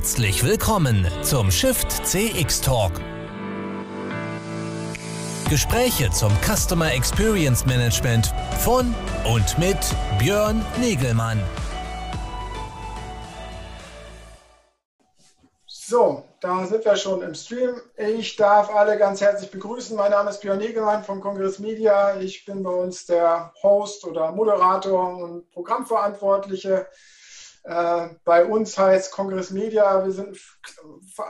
Herzlich willkommen zum Shift CX Talk. Gespräche zum Customer Experience Management von und mit Björn Negelmann. So, da sind wir schon im Stream. Ich darf alle ganz herzlich begrüßen. Mein Name ist Björn Negelmann von Kongress Media. Ich bin bei uns der Host oder Moderator und Programmverantwortliche bei uns heißt Kongress Media, wir sind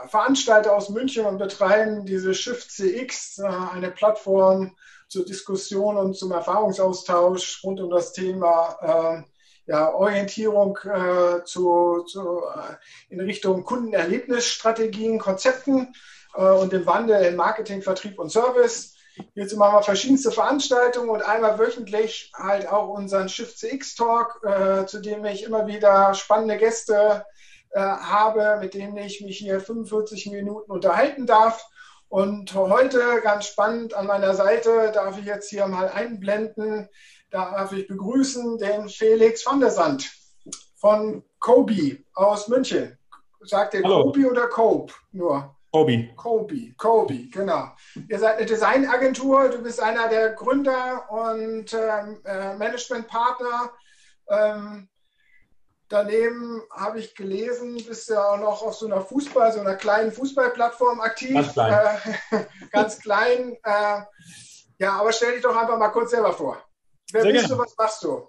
Veranstalter aus München und betreiben diese Shift CX, äh, eine Plattform zur Diskussion und zum Erfahrungsaustausch rund um das Thema äh, ja, Orientierung äh, zu, zu, äh, in Richtung Kundenerlebnisstrategien, Konzepten äh, und dem Wandel in Marketing, Vertrieb und Service. Jetzt machen wir verschiedenste Veranstaltungen und einmal wöchentlich halt auch unseren Shift CX Talk, äh, zu dem ich immer wieder spannende Gäste äh, habe, mit denen ich mich hier 45 Minuten unterhalten darf. Und heute ganz spannend an meiner Seite darf ich jetzt hier mal einblenden, darf ich begrüßen den Felix van der Sand von Kobi aus München. Sagt ihr Kobi oder Cope nur? Kobi. Kobi, Kobi, genau. Ihr seid eine Designagentur, du bist einer der Gründer und ähm, äh, Managementpartner. Ähm, daneben habe ich gelesen, bist du ja auch noch auf so einer Fußball, so einer kleinen Fußballplattform aktiv. Ganz klein. Äh, ganz klein. Äh, ja, aber stell dich doch einfach mal kurz selber vor. Wer Sehr bist gerne. du, was machst du?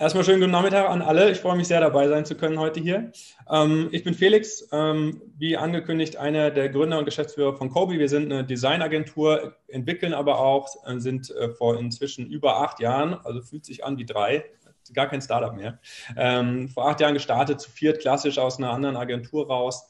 Erstmal schönen guten Nachmittag an alle. Ich freue mich sehr, dabei sein zu können heute hier. Ähm, ich bin Felix, ähm, wie angekündigt, einer der Gründer und Geschäftsführer von Kobi. Wir sind eine Designagentur, entwickeln aber auch, äh, sind äh, vor inzwischen über acht Jahren, also fühlt sich an wie drei, gar kein Startup mehr, ähm, vor acht Jahren gestartet, zu viert klassisch aus einer anderen Agentur raus.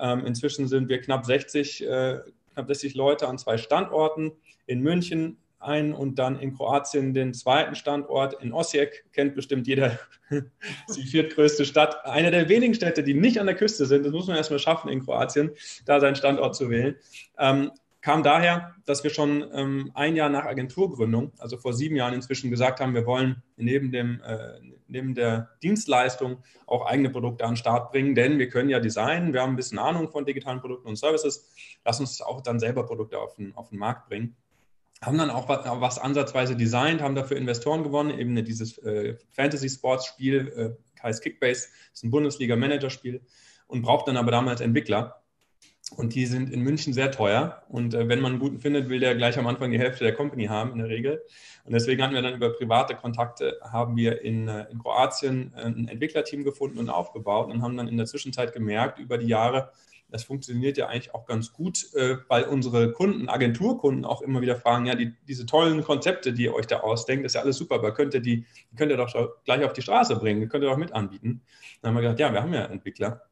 Inzwischen sind wir knapp 60, äh, knapp 60 Leute an zwei Standorten in München, ein und dann in Kroatien den zweiten Standort in Osijek. Kennt bestimmt jeder die viertgrößte Stadt. Eine der wenigen Städte, die nicht an der Küste sind. Das muss man erstmal schaffen in Kroatien, da seinen Standort zu wählen. Ähm, kam daher, dass wir schon ähm, ein Jahr nach Agenturgründung, also vor sieben Jahren inzwischen gesagt haben, wir wollen neben, dem, äh, neben der Dienstleistung auch eigene Produkte an den Start bringen, denn wir können ja designen, wir haben ein bisschen Ahnung von digitalen Produkten und Services, lass uns auch dann selber Produkte auf den, auf den Markt bringen haben dann auch was, was, ansatzweise designt, haben dafür Investoren gewonnen, eben dieses äh, Fantasy-Sports-Spiel, äh, heißt Kickbase, ist ein Bundesliga-Manager-Spiel und braucht dann aber damals Entwickler. Und die sind in München sehr teuer. Und äh, wenn man einen guten findet, will der gleich am Anfang die Hälfte der Company haben, in der Regel. Und deswegen hatten wir dann über private Kontakte, haben wir in, äh, in Kroatien äh, ein Entwicklerteam gefunden und aufgebaut und haben dann in der Zwischenzeit gemerkt, über die Jahre, das funktioniert ja eigentlich auch ganz gut, äh, weil unsere Kunden, Agenturkunden auch immer wieder fragen, ja, die, diese tollen Konzepte, die ihr euch da ausdenkt, ist ja alles super, aber könnt ihr die, könnt ihr doch gleich auf die Straße bringen, könnt ihr doch mit anbieten. Dann haben wir gesagt, ja, wir haben ja Entwickler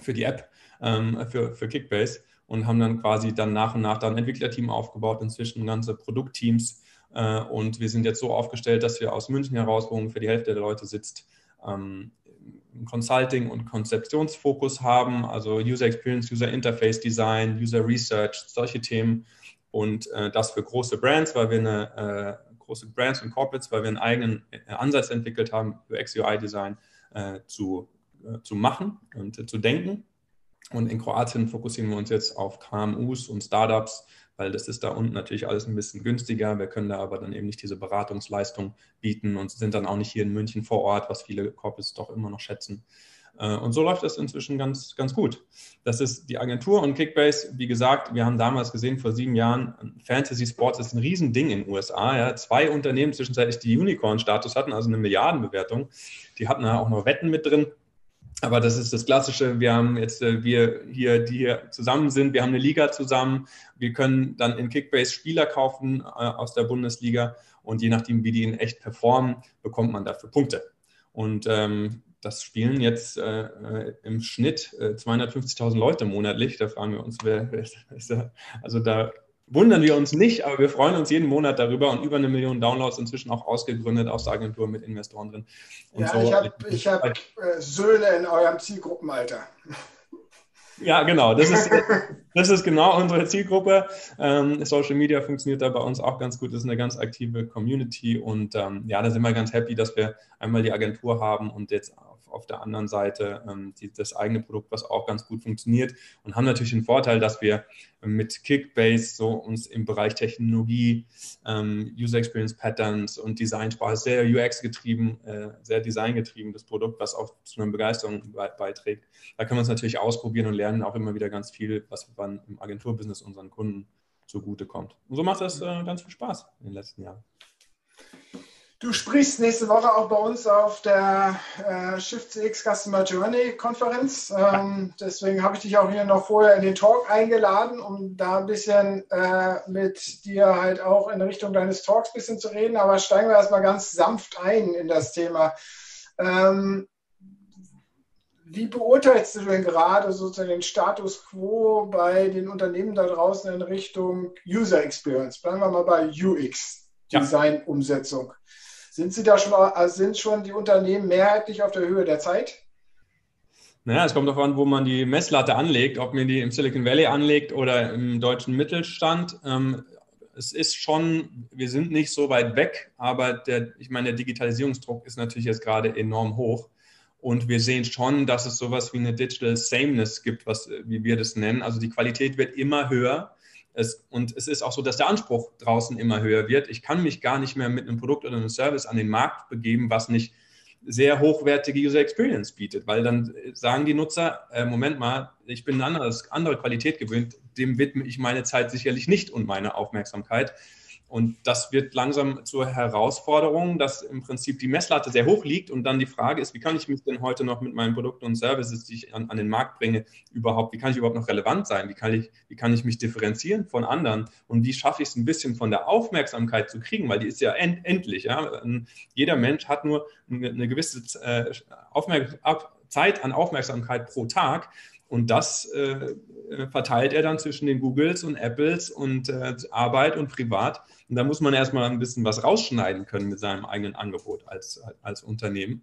für die App, ähm, für, für Kickbase und haben dann quasi dann nach und nach dann ein Entwicklerteam aufgebaut, inzwischen ganze Produktteams äh, und wir sind jetzt so aufgestellt, dass wir aus München heraus, wo ungefähr die Hälfte der Leute sitzt, ähm, Consulting und Konzeptionsfokus haben, also User Experience, User Interface Design, User Research, solche Themen. Und äh, das für große Brands, weil wir eine äh, große Brands und Corporates, weil wir einen eigenen äh, Ansatz entwickelt haben, für XUI-Design äh, zu, äh, zu machen und äh, zu denken. Und in Kroatien fokussieren wir uns jetzt auf KMUs und Startups, weil das ist da unten natürlich alles ein bisschen günstiger. Wir können da aber dann eben nicht diese Beratungsleistung bieten und sind dann auch nicht hier in München vor Ort, was viele Corporates doch immer noch schätzen. Äh, und so läuft das inzwischen ganz, ganz gut. Das ist die Agentur und Kickbase. Wie gesagt, wir haben damals gesehen, vor sieben Jahren, Fantasy Sports ist ein Riesending in den USA. Ja. Zwei Unternehmen zwischenzeitlich, die Unicorn-Status hatten, also eine Milliardenbewertung. Die hatten da auch noch Wetten mit drin. Aber das ist das Klassische. Wir haben jetzt, äh, wir hier, die hier zusammen sind, wir haben eine Liga zusammen. Wir können dann in Kickbase Spieler kaufen äh, aus der Bundesliga und je nachdem, wie die in echt performen, bekommt man dafür Punkte. Und ähm, das spielen jetzt äh, äh im Schnitt äh, 250.000 Leute monatlich. Da fragen wir uns, wer, wer ist da? Also da wundern wir uns nicht, aber wir freuen uns jeden Monat darüber und über eine Million Downloads inzwischen auch ausgegründet aus der Agentur mit Investoren drin. Und ja, so. ich habe hab, äh, Söhne in eurem Zielgruppenalter. Ja, genau. Das ist, das ist genau unsere Zielgruppe. Ähm, Social Media funktioniert da bei uns auch ganz gut. Das ist eine ganz aktive Community und ähm, ja, da sind wir ganz happy, dass wir einmal die Agentur haben und jetzt auf, der anderen Seite ähm, die, das eigene Produkt, was auch ganz gut funktioniert und haben natürlich den Vorteil, dass wir mit Kickbase so uns im Bereich Technologie, ähm, User Experience Patterns und Designsprache sehr UX getrieben, äh, sehr das Produkt, was auch zu einer Begeisterung beiträgt. Da können wir uns natürlich ausprobieren und lernen auch immer wieder ganz viel, was dann im Agenturbusiness unseren Kunden zugutekommt. Und so macht das äh, ganz viel Spaß in den letzten Jahren. Du sprichst nächste Woche auch bei uns auf der äh, Shift CX Customer Journey Konferenz. Ähm, deswegen habe ich dich auch hier noch vorher in den Talk eingeladen, um da ein bisschen äh, mit dir halt auch in Richtung deines Talks ein bisschen zu reden. Aber steigen wir erstmal ganz sanft ein in das Thema. Ähm, wie beurteilst du denn gerade sozusagen den Status quo bei den Unternehmen da draußen in Richtung User Experience? Bleiben wir mal bei UX, Design-Umsetzung. Sind Sie da schon, also sind schon die Unternehmen mehrheitlich auf der Höhe der Zeit? Naja, es kommt darauf an, wo man die Messlatte anlegt, ob man die im Silicon Valley anlegt oder im deutschen Mittelstand. Ähm, es ist schon, wir sind nicht so weit weg, aber der, ich meine, der Digitalisierungsdruck ist natürlich jetzt gerade enorm hoch. Und wir sehen schon, dass es sowas wie eine Digital Sameness gibt, was, wie wir das nennen. Also die Qualität wird immer höher. Es, und es ist auch so, dass der Anspruch draußen immer höher wird. Ich kann mich gar nicht mehr mit einem Produkt oder einem Service an den Markt begeben, was nicht sehr hochwertige User Experience bietet, weil dann sagen die Nutzer, äh, Moment mal, ich bin eine andere, andere Qualität gewöhnt, dem widme ich meine Zeit sicherlich nicht und meine Aufmerksamkeit. Und das wird langsam zur Herausforderung, dass im Prinzip die Messlatte sehr hoch liegt und dann die Frage ist, wie kann ich mich denn heute noch mit meinen Produkten und Services, die ich an, an den Markt bringe, überhaupt, wie kann ich überhaupt noch relevant sein? Wie kann ich, wie kann ich mich differenzieren von anderen? Und wie schaffe ich es ein bisschen von der Aufmerksamkeit zu kriegen? Weil die ist ja end, endlich. Ja? Jeder Mensch hat nur eine gewisse äh, Zeit an Aufmerksamkeit pro Tag. Und das äh, verteilt er dann zwischen den Googles und Apples und äh, Arbeit und Privat. Und da muss man erstmal ein bisschen was rausschneiden können mit seinem eigenen Angebot als, als Unternehmen.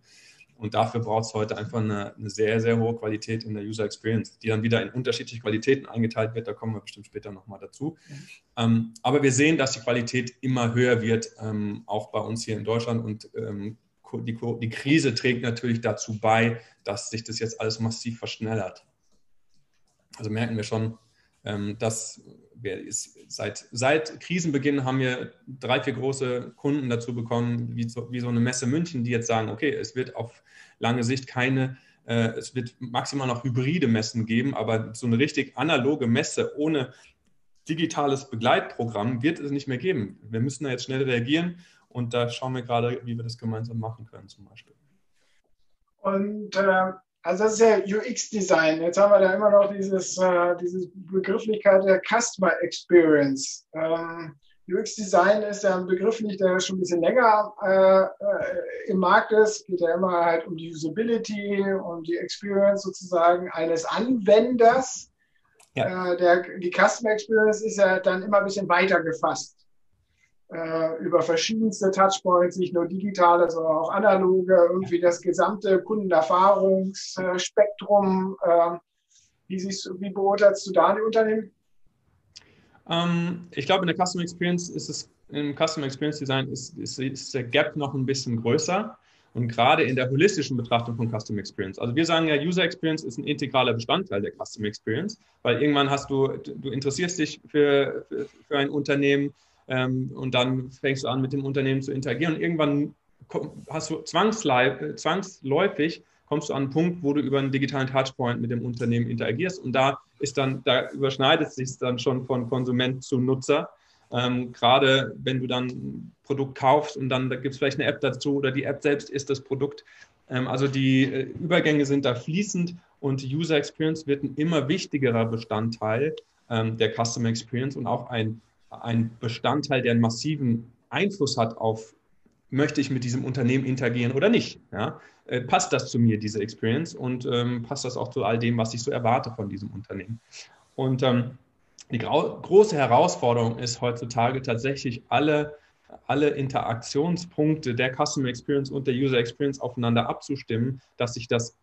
Und dafür braucht es heute einfach eine, eine, sehr, sehr hohe Qualität in der User Experience, die dann wieder in unterschiedliche Qualitäten eingeteilt wird. Da kommen wir bestimmt später nochmal dazu. Mhm. Ähm, aber wir sehen, dass die Qualität immer höher wird, ähm, auch bei uns hier in Deutschland. Und ähm, die, die Krise trägt natürlich dazu bei, dass sich das jetzt alles massiv verschnellert. Also merken wir schon, ähm, dass wir seit, seit Krisenbeginn haben wir drei, vier große Kunden dazu bekommen, wie so, wie so eine Messe München, die jetzt sagen, okay, es wird auf lange Sicht keine, äh, es wird maximal noch hybride Messen geben, aber so eine richtig analoge Messe ohne digitales Begleitprogramm wird es nicht mehr geben. Wir müssen da jetzt schnell reagieren und da schauen wir gerade, wie wir das gemeinsam machen können zum Beispiel. Und äh, also das ist ja UX-Design. Jetzt haben wir da immer noch dieses, äh, diese Begrifflichkeit der Customer Experience. Ähm, UX-Design ist ja ein Begriff, nicht, der schon ein bisschen länger äh, äh, im Markt ist. Geht ja immer halt um die Usability, um die Experience sozusagen eines Anwenders. Ja. Äh, der, die Customer Experience ist ja dann immer ein bisschen weiter gefasst äh, über verschiedenste Touchpoints, nicht nur digitale, sondern auch analoge, irgendwie das gesamte Kundenerfahrungsspektrum. Äh, wie, wie beurteilst du da die Unternehmen? Ähm, ich glaube, in der Customer Experience ist es, im Customer Experience Design ist, ist, ist der Gap noch ein bisschen größer und gerade in der holistischen Betrachtung von Customer Experience. Also wir sagen ja, User Experience ist ein integraler Bestandteil der Customer Experience, weil irgendwann hast du, du interessierst dich für, für, für ein Unternehmen, ähm, und dann fängst du an, mit dem Unternehmen zu interagieren. Und irgendwann hast du zwangsläufig kommst du an einen Punkt, wo du über einen digitalen Touchpoint mit dem Unternehmen interagierst. Und da ist dann, da überschneidet sich dann schon von Konsument zu Nutzer. Ähm, gerade wenn du dann ein Produkt kaufst und dann da gibt es vielleicht eine App dazu oder die App selbst ist das Produkt. Ähm, also die äh, Übergänge sind da fließend und User Experience wird ein immer wichtigerer Bestandteil ähm, der Customer Experience und auch ein ein Bestandteil, der einen massiven Einfluss hat auf, möchte ich mit diesem Unternehmen interagieren oder nicht. Ja? Äh, passt das zu mir, diese Experience, und ähm, passt das auch zu all dem, was ich so erwarte von diesem Unternehmen. Und ähm, die große Herausforderung ist heutzutage tatsächlich alle, alle Interaktionspunkte der Customer Experience und der User Experience aufeinander abzustimmen, dass sich das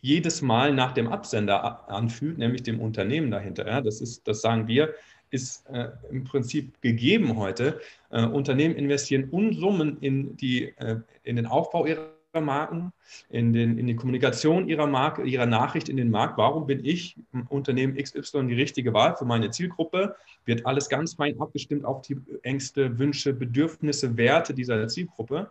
jedes Mal nach dem Absender anfühlt, nämlich dem Unternehmen dahinter. Ja, das, ist, das sagen wir, ist äh, im Prinzip gegeben heute. Äh, Unternehmen investieren Unsummen in, die, äh, in den Aufbau ihrer Marken, in, den, in die Kommunikation ihrer Marke, ihrer Nachricht in den Markt. Warum bin ich Unternehmen XY die richtige Wahl für meine Zielgruppe? Wird alles ganz fein abgestimmt auf die Ängste, Wünsche, Bedürfnisse, Werte dieser Zielgruppe.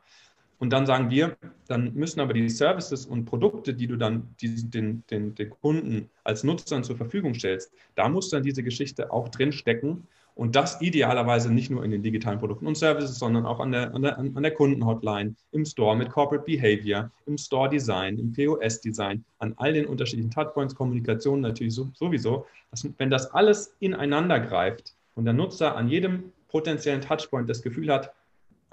Und dann sagen wir, dann müssen aber die Services und Produkte, die du dann die, den, den, den Kunden als Nutzern zur Verfügung stellst, da muss dann diese Geschichte auch drinstecken. Und das idealerweise nicht nur in den digitalen Produkten und Services, sondern auch an der, an der, an der Kundenhotline, im Store mit Corporate Behavior, im Store Design, im POS Design, an all den unterschiedlichen Touchpoints, Kommunikation natürlich sowieso. Dass, wenn das alles ineinander greift und der Nutzer an jedem potenziellen Touchpoint das Gefühl hat,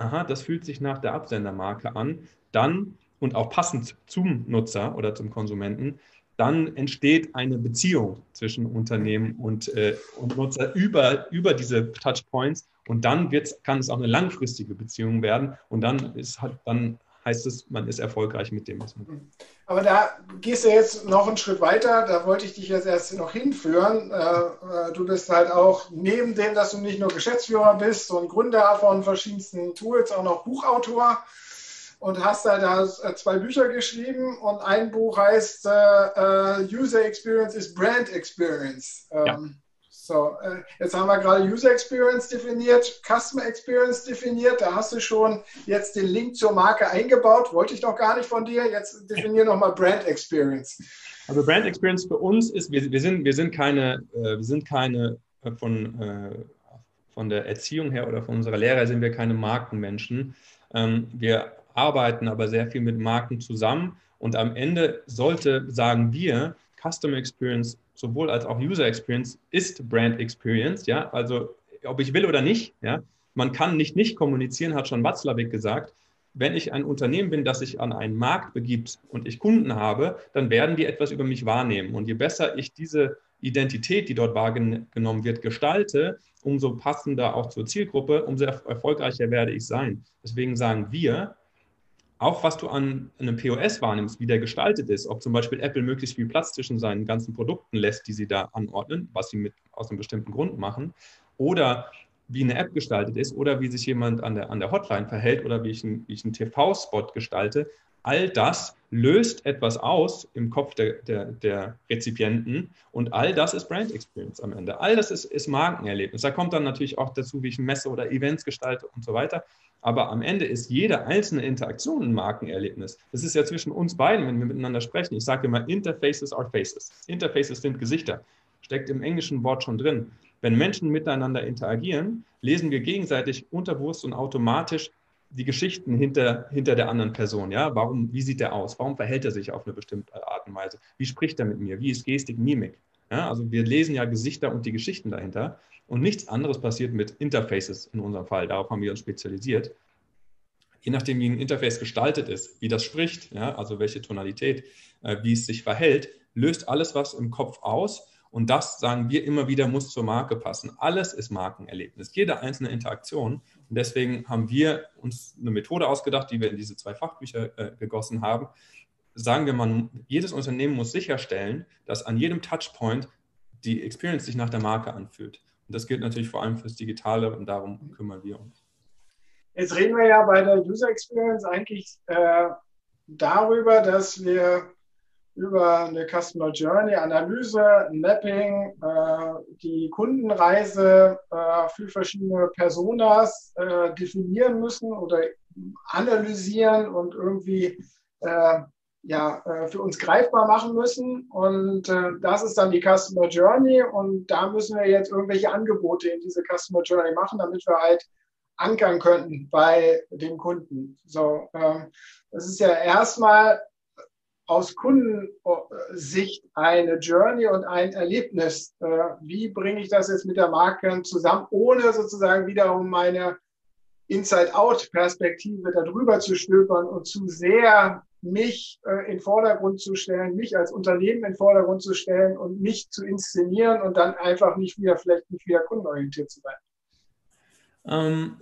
aha, das fühlt sich nach der Absendermarke an, dann und auch passend zum Nutzer oder zum Konsumenten, dann entsteht eine Beziehung zwischen Unternehmen und, äh, und Nutzer über, über diese Touchpoints. Und dann wird's, kann es auch eine langfristige Beziehung werden. Und dann, ist, dann heißt es, man ist erfolgreich mit dem, was man tut. Aber da gehst du jetzt noch einen Schritt weiter, da wollte ich dich jetzt erst noch hinführen. Äh, äh, du bist halt auch neben dem, dass du nicht nur Geschäftsführer bist und Gründer von verschiedensten Tools, auch noch Buchautor und hast da äh, zwei Bücher geschrieben und ein Buch heißt User Experience is Brand Experience. Ähm, ja. So, äh, jetzt haben wir gerade User Experience definiert, Customer Experience definiert. Da hast du schon jetzt den Link zur Marke eingebaut. Wollte ich noch gar nicht von dir. Jetzt definier nochmal Brand Experience. Also Brand Experience für uns ist, wir, wir, sind, wir sind keine, äh, wir sind keine äh, von, von der Erziehung her oder von unserer Lehre sind wir keine Markenmenschen. Ähm, wir arbeiten aber sehr viel mit Marken zusammen und am Ende sollte, sagen wir, Customer Experience sowohl als auch User Experience ist Brand Experience, ja, also ob ich will oder nicht, ja, man kann nicht nicht kommunizieren, hat schon Watzlawick gesagt. Wenn ich ein Unternehmen bin, das sich an einen Markt begibt und ich Kunden habe, dann werden die etwas über mich wahrnehmen. Und je besser ich diese Identität, die dort wahrgenommen wird, gestalte, umso passender auch zur Zielgruppe, umso erfolgreicher werde ich sein. Deswegen sagen wir, auch was du an einem POS wahrnimmst, wie der gestaltet ist, ob zum Beispiel Apple möglichst viel Platz zwischen seinen ganzen Produkten lässt, die sie da anordnen, was sie mit, aus einem bestimmten Grund machen, oder wie eine App gestaltet ist, oder wie sich jemand an der, an der Hotline verhält, oder wie ich, ein, wie ich einen TV-Spot gestalte, all das löst etwas aus im Kopf der, der, der, Rezipienten und all das ist Brand Experience am Ende. All das ist, ist Markenerlebnis. Da kommt dann natürlich auch dazu, wie ich Messe oder Events gestalte und so weiter. Aber am Ende ist jede einzelne Interaktion ein Markenerlebnis. Das ist ja zwischen uns beiden, wenn wir miteinander sprechen. Ich sage immer, Interfaces are faces. Interfaces sind Gesichter. Steckt im englischen Wort schon drin. Wenn Menschen miteinander interagieren, lesen wir gegenseitig unterbewusst und automatisch die Geschichten hinter, hinter der anderen Person. Ja? Warum, wie sieht der aus? Warum verhält er sich auf eine bestimmte Art und Weise? Wie spricht er mit mir? Wie ist Gestik, Mimik? Ja? Also wir lesen ja Gesichter und die Geschichten dahinter. Und nichts anderes passiert mit Interfaces in unserem Fall. Darauf haben wir uns spezialisiert. Je nachdem, wie ein Interface gestaltet ist, wie das spricht, ja, also welche Tonalität, äh, wie es sich verhält, löst alles was im Kopf aus. Und das, sagen wir immer wieder, muss zur Marke passen. Alles ist Markenerlebnis, jede einzelne Interaktion. Und deswegen haben wir uns eine Methode ausgedacht, die wir in diese zwei Fachbücher äh, gegossen haben. Sagen wir mal, jedes Unternehmen muss sicherstellen, dass an jedem Touchpoint die Experience sich nach der Marke anfühlt. Und das gilt natürlich vor allem fürs Digitale und darum kümmern wir uns. Jetzt reden wir ja bei der User Experience eigentlich äh, darüber, dass wir über eine Customer Journey Analyse, Mapping, äh, die Kundenreise äh, für verschiedene Personas äh, definieren müssen oder analysieren und irgendwie äh, ja, äh, für uns greifbar machen müssen. Und äh, das ist dann die Customer Journey. Und da müssen wir jetzt irgendwelche Angebote in diese Customer Journey machen, damit wir halt ankern könnten bei den Kunden. So, ähm, das ist ja erstmal aus Kundensicht eine Journey und ein Erlebnis. Äh, wie bringe ich das jetzt mit der Marke zusammen, ohne sozusagen wiederum meine Inside-Out-Perspektive darüber zu stöbern und zu sehr mich äh, in Vordergrund zu stellen, mich als Unternehmen in Vordergrund zu stellen und mich zu inszenieren und dann einfach nicht wieder, vielleicht nicht wieder kundenorientiert zu sein? Ähm,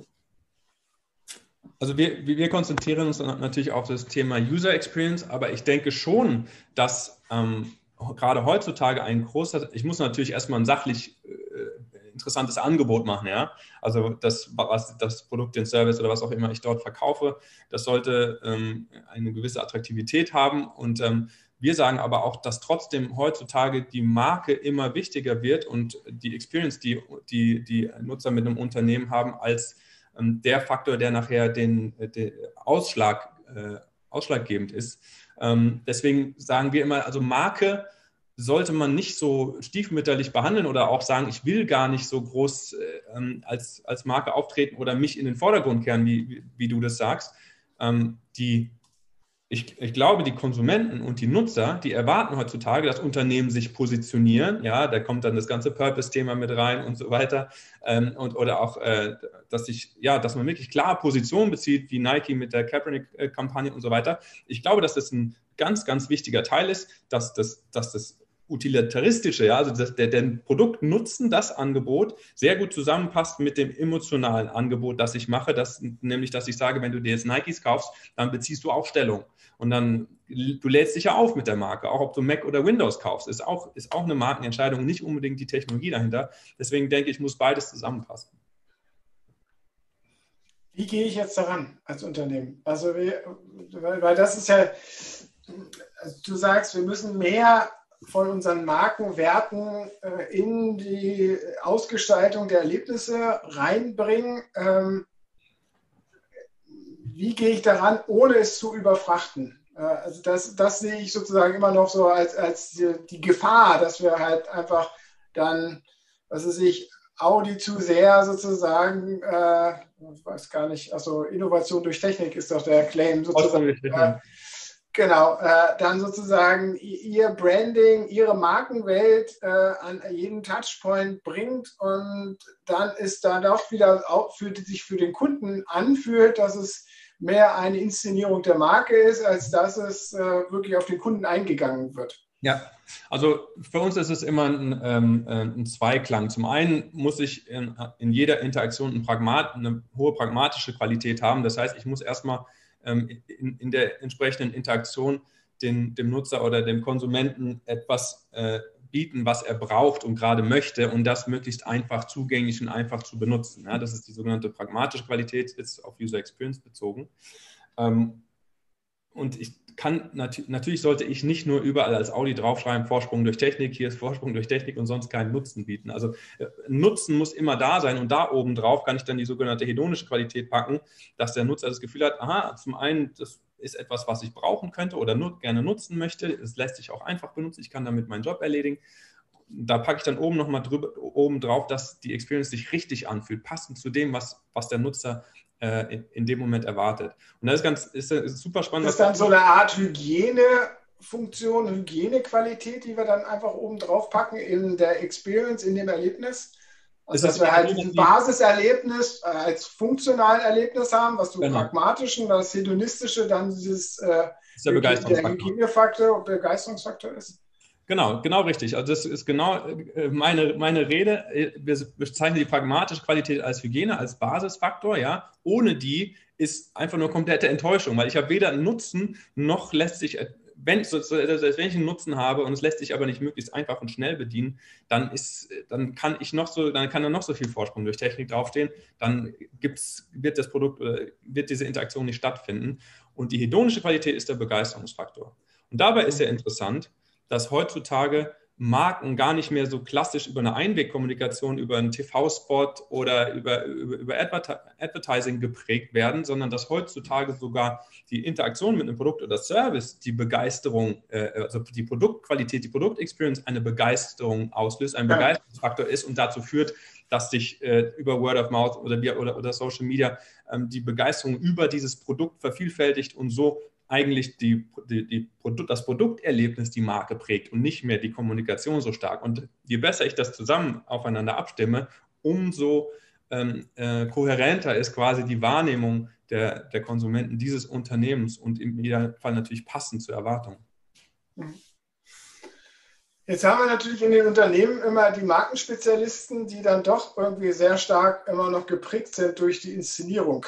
also wir, wir konzentrieren uns natürlich auf das Thema User Experience, aber ich denke schon, dass ähm, gerade heutzutage ein großer, ich muss natürlich erstmal sachlich äh, interessantes Angebot machen, ja. Also das, was das Produkt, den Service oder was auch immer ich dort verkaufe, das sollte ähm, eine gewisse Attraktivität haben und ähm, wir sagen aber auch, dass trotzdem heutzutage die Marke immer wichtiger wird und die Experience, die die, die Nutzer mit einem Unternehmen haben, als der Faktor, der nachher den, den Ausschlag, äh, ausschlaggebend ist. Ähm, deswegen sagen wir immer, also Marke sollte man nicht so stiefmütterlich behandeln oder auch sagen, ich will gar nicht so groß äh, ähm, als, als Marke auftreten oder mich in den Vordergrund kehren, wie, wie, wie du das sagst. Ähm, die ich, ich, glaube, die Konsumenten und die Nutzer, die erwarten heutzutage, dass Unternehmen sich positionieren. Ja, da kommt dann das ganze Purpose-Thema mit rein und so weiter. Ähm, und, oder auch, äh, dass sich, ja, dass man wirklich klar Position bezieht, wie Nike mit der Kaepernick-Kampagne und so weiter. Ich glaube, dass das ein ganz, ganz wichtiger Teil ist, dass das, dass das utilitaristische, ja, also das, der, der Produktnutzen, das Angebot sehr gut zusammenpasst mit dem emotionalen Angebot, das ich mache, das, nämlich, dass ich sage, wenn du dir jetzt Nikes kaufst, dann beziehst du auch Stellung. Und dann, du lädst dich ja auf mit der Marke, auch ob du Mac oder Windows kaufst, ist auch, ist auch eine Markenentscheidung, nicht unbedingt die Technologie dahinter. Deswegen denke ich, muss beides zusammenpassen. Wie gehe ich jetzt daran als Unternehmen? Also, weil, das ist ja, also du sagst, wir müssen mehr von unseren Markenwerten äh, in die Ausgestaltung der Erlebnisse reinbringen. Ähm, wie gehe ich daran, ohne es zu überfrachten? Äh, also das, das sehe ich sozusagen immer noch so als, als die, die Gefahr, dass wir halt einfach dann, was weiß ich, Audi zu sehr sozusagen, äh, ich weiß gar nicht, also Innovation durch Technik ist doch der Claim sozusagen. Äh, Genau, äh, dann sozusagen ihr Branding, ihre Markenwelt äh, an jeden Touchpoint bringt und dann ist da doch wieder auch für, sich für den Kunden anfühlt, dass es mehr eine Inszenierung der Marke ist, als dass es äh, wirklich auf den Kunden eingegangen wird. Ja, also für uns ist es immer ein, ähm, äh, ein Zweiklang. Zum einen muss ich in, in jeder Interaktion ein Pragmat, eine hohe pragmatische Qualität haben. Das heißt, ich muss erstmal ähm, in, in, der entsprechenden Interaktion den, dem Nutzer oder dem Konsumenten etwas äh, bieten, was er braucht und gerade möchte und das möglichst einfach zugänglich und einfach zu benutzen. Ja, das ist die sogenannte pragmatische Qualität, ist auf User Experience bezogen. Ähm, und ich kann natürlich sollte ich nicht nur überall als Audi draufschreiben, Vorsprung durch Technik, hier ist Vorsprung durch Technik und sonst keinen Nutzen bieten. Also äh, Nutzen muss immer da sein und da oben drauf kann ich dann die sogenannte hedonische Qualität packen, dass der Nutzer das Gefühl hat, aha, zum einen, das ist etwas, was ich brauchen könnte oder nur, gerne nutzen möchte. Es lässt sich auch einfach benutzen, ich kann damit meinen Job erledigen. Da packe ich dann oben nochmal oben drauf, dass die Experience sich richtig anfühlt, passend zu dem, was, was der Nutzer äh, in, in, dem Moment erwartet. Und das ist ganz ist, ist super spannend. Das ist dann so eine Art Hygienefunktion, Hygienequalität, die wir dann einfach oben drauf packen in der Experience, in dem Erlebnis. Also, dass wir halt ein Basiserlebnis äh, als funktionalen Erlebnis haben, was du genau. pragmatischen, das hedonistische, dann dieses äh, der, der Hygienefaktor, Begeisterungsfaktor ist. Genau, genau richtig. Also das ist genau äh, meine, meine Rede. Wir bezeichnen die pragmatische Qualität als Hygiene, als Basisfaktor, ja. Ohne die ist einfach nur komplette Enttäuschung, weil ich habe weder Nutzen, noch lässt sich, wenn, also wenn ich einen Nutzen habe und es lässt sich aber nicht möglichst einfach und schnell bedienen, dann ist, dann kann ich noch so, dann kann da noch so viel Vorsprung durch Technik draufstehen, dann gibt's, wird das Produkt, wird diese Interaktion nicht stattfinden. Und die hedonische Qualität ist der Begeisterungsfaktor. Und dabei ist ja interessant, dass heutzutage Marken gar nicht mehr so klassisch über eine Einwegkommunikation, über einen TV-Spot oder über, über, über Advertising geprägt werden, sondern dass heutzutage sogar die Interaktion mit einem Produkt oder Service die Begeisterung, äh, also die Produktqualität, die Produktexperience eine Begeisterung auslöst, ein Begeisterungsfaktor ist und dazu führt, dass sich äh, über Word of Mouth oder, oder, oder Social Media ähm, die Begeisterung über dieses Produkt vervielfältigt und so eigentlich die, die, die Produkt, das Produkterlebnis die Marke prägt und nicht mehr die Kommunikation so stark. Und je besser ich das zusammen aufeinander abstimme, umso ähm, äh, kohärenter ist quasi die Wahrnehmung der, der Konsumenten dieses Unternehmens und in jedem Fall natürlich passend zur Erwartung. Jetzt haben wir natürlich in den Unternehmen immer die Markenspezialisten, die dann doch irgendwie sehr stark immer noch geprägt sind durch die Inszenierung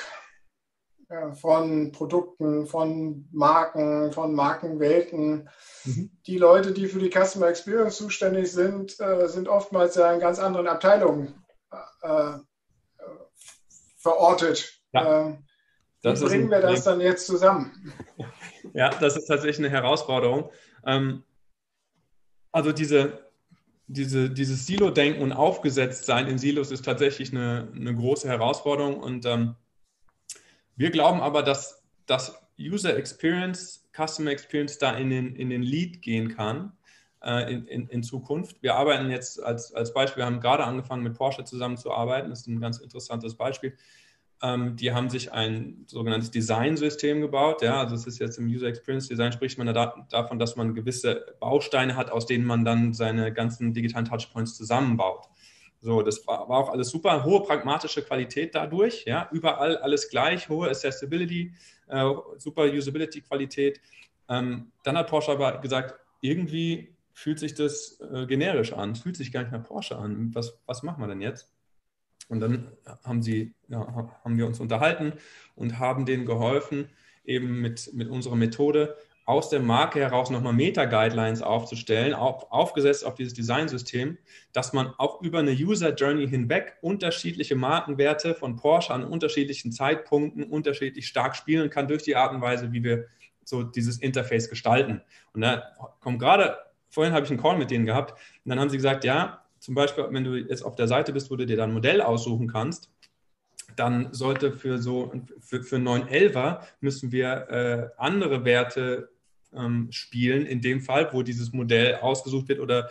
von Produkten, von Marken, von Markenwelten. Mhm. Die Leute, die für die Customer Experience zuständig sind, äh, sind oftmals ja in ganz anderen Abteilungen äh, verortet. Ja. Ähm, wie bringen wir das dann jetzt zusammen? Ja, das ist tatsächlich eine Herausforderung. Ähm, also diese, diese, dieses Silo-Denken und Aufgesetztsein in Silos ist tatsächlich eine, eine große Herausforderung. Und ähm, wir glauben aber, dass das User Experience, Customer Experience da in den, in den Lead gehen kann äh, in, in, in, Zukunft. Wir arbeiten jetzt als, als Beispiel, wir haben gerade angefangen mit Porsche zusammenzuarbeiten, das ist ein ganz interessantes Beispiel. Ähm, die haben sich ein sogenanntes Design-System gebaut. Ja, also es ist jetzt im User Experience Design spricht man da, davon, dass man gewisse Bausteine hat, aus denen man dann seine ganzen digitalen Touchpoints zusammenbaut. So, das war, war, auch alles super, hohe pragmatische Qualität dadurch, ja, überall alles gleich, hohe Accessibility, äh, super Usability-Qualität. Ähm, dann hat Porsche aber gesagt, irgendwie fühlt sich das äh, generisch an, fühlt sich gar nicht nach Porsche an. Was, was machen wir denn jetzt? Und dann haben, sie, ja, haben wir uns unterhalten und haben denen geholfen, eben mit, mit unserer Methode aus der Marke heraus nochmal Meta-Guidelines aufzustellen, auf, aufgesetzt auf dieses Designsystem, dass man auch über eine User-Journey hinweg unterschiedliche Markenwerte von Porsche an unterschiedlichen Zeitpunkten unterschiedlich stark spielen kann durch die Art und Weise, wie wir so dieses Interface gestalten. Und da kommt gerade, vorhin habe ich einen Call mit denen gehabt, und dann haben sie gesagt, ja, zum Beispiel, wenn du jetzt auf der Seite bist, wo du dir dann ein Modell aussuchen kannst, dann sollte für so für, für 911er müssen wir äh, andere Werte ähm, spielen, in dem Fall, wo dieses Modell ausgesucht wird oder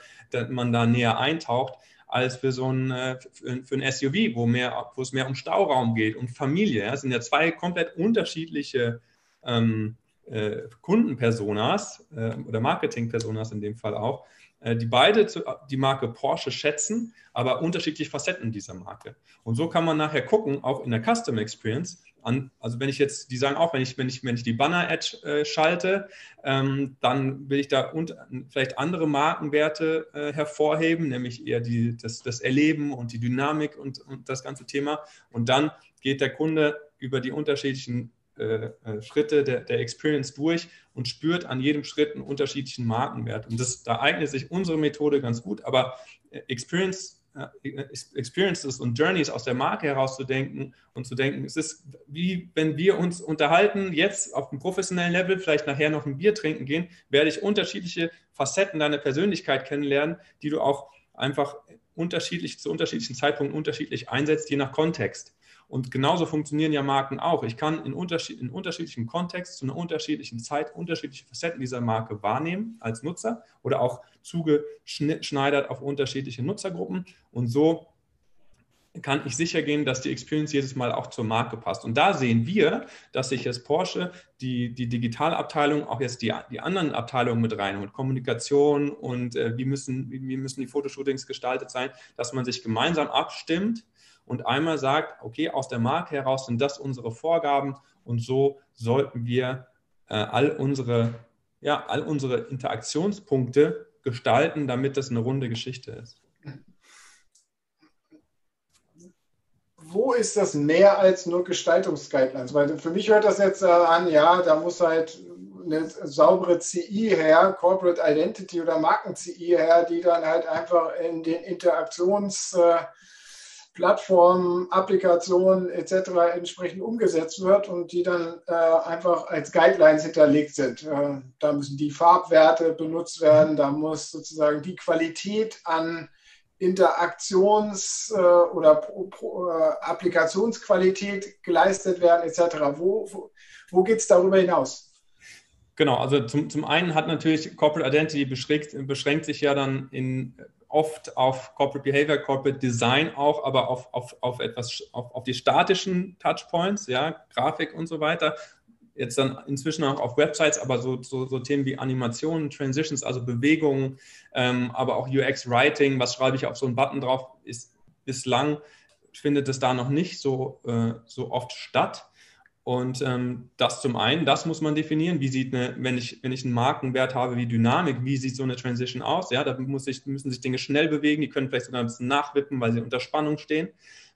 man da näher eintaucht, als für so ein, äh, für, ein SUV, wo, mehr, wo es mehr um Stauraum geht und Familie. Ja. Es sind ja zwei komplett unterschiedliche ähm, äh, Kundenpersonas äh, oder Marketingpersonas in dem Fall auch. Äh, die beide zu, die Marke Porsche schätzen, aber unterschiedliche Facetten dieser Marke. Und so kann man nachher gucken, auch in der Custom Experience, an, also wenn ich jetzt, die sagen auch, wenn ich, wenn ich, wenn ich die Banner-Edge äh, schalte, ähm, dann will ich da und, vielleicht andere Markenwerte äh, hervorheben, nämlich eher die, das, das Erleben und die Dynamik und, und das ganze Thema. Und dann geht der Kunde über die unterschiedlichen äh, äh, Schritte der, der, Experience durch und spürt an jedem Schritt einen unterschiedlichen Markenwert. Und das, da eignet sich unsere Methode ganz gut, aber äh, Experience, Experiences und Journeys aus der Marke herauszudenken und zu denken, es ist wie wenn wir uns unterhalten, jetzt auf einem professionellen Level, vielleicht nachher noch ein Bier trinken gehen, werde ich unterschiedliche Facetten deiner Persönlichkeit kennenlernen, die du auch einfach unterschiedlich zu unterschiedlichen Zeitpunkten unterschiedlich einsetzt, je nach Kontext. Und genauso funktionieren ja Marken auch. Ich kann in, unterschied in unterschiedlichem Kontext zu einer unterschiedlichen Zeit unterschiedliche Facetten dieser Marke wahrnehmen als Nutzer oder auch zugeschneidert auf unterschiedliche Nutzergruppen. Und so kann ich sicher gehen, dass die Experience jedes Mal auch zur Marke passt. Und da sehen wir, dass sich jetzt Porsche die, die Digitalabteilung, auch jetzt die, die anderen Abteilungen mit reinholt, Kommunikation und äh, wie, müssen, wie müssen die Fotoshootings gestaltet sein, dass man sich gemeinsam abstimmt und einmal sagt, okay, aus der Marke heraus sind das unsere Vorgaben und so sollten wir äh, all, unsere, ja, all unsere Interaktionspunkte gestalten, damit das eine runde Geschichte ist. Wo ist das mehr als nur Gestaltungsguidelines? Weil für mich hört das jetzt äh, an, ja, da muss halt eine saubere CI her, Corporate Identity oder Marken-CI her, die dann halt einfach in den Interaktions- äh, Plattformen, Applikationen etc. entsprechend umgesetzt wird und die dann äh, einfach als Guidelines hinterlegt sind. Äh, da müssen die Farbwerte benutzt werden, da muss sozusagen die Qualität an Interaktions- äh, oder Pro, Pro, äh, Applikationsqualität geleistet werden etc. Wo, wo, wo geht es darüber hinaus? Genau, also zum, zum einen hat natürlich Corporate Identity beschränkt, beschränkt sich ja dann in oft auf Corporate Behavior, Corporate Design auch, aber auf, auf, auf etwas, auf, auf die statischen Touchpoints, ja, Grafik und so weiter. Jetzt dann inzwischen auch auf Websites, aber so, so, so Themen wie Animationen, Transitions, also Bewegungen, ähm, aber auch UX-Writing, was schreibe ich auf so einen Button drauf, ist bislang findet es da noch nicht so, äh, so oft statt. Und ähm, das zum einen, das muss man definieren. Wie sieht eine, wenn ich, wenn ich einen Markenwert habe wie Dynamik, wie sieht so eine Transition aus? Ja, da muss ich, müssen sich Dinge schnell bewegen, die können vielleicht sogar ein bisschen nachwippen, weil sie unter Spannung stehen.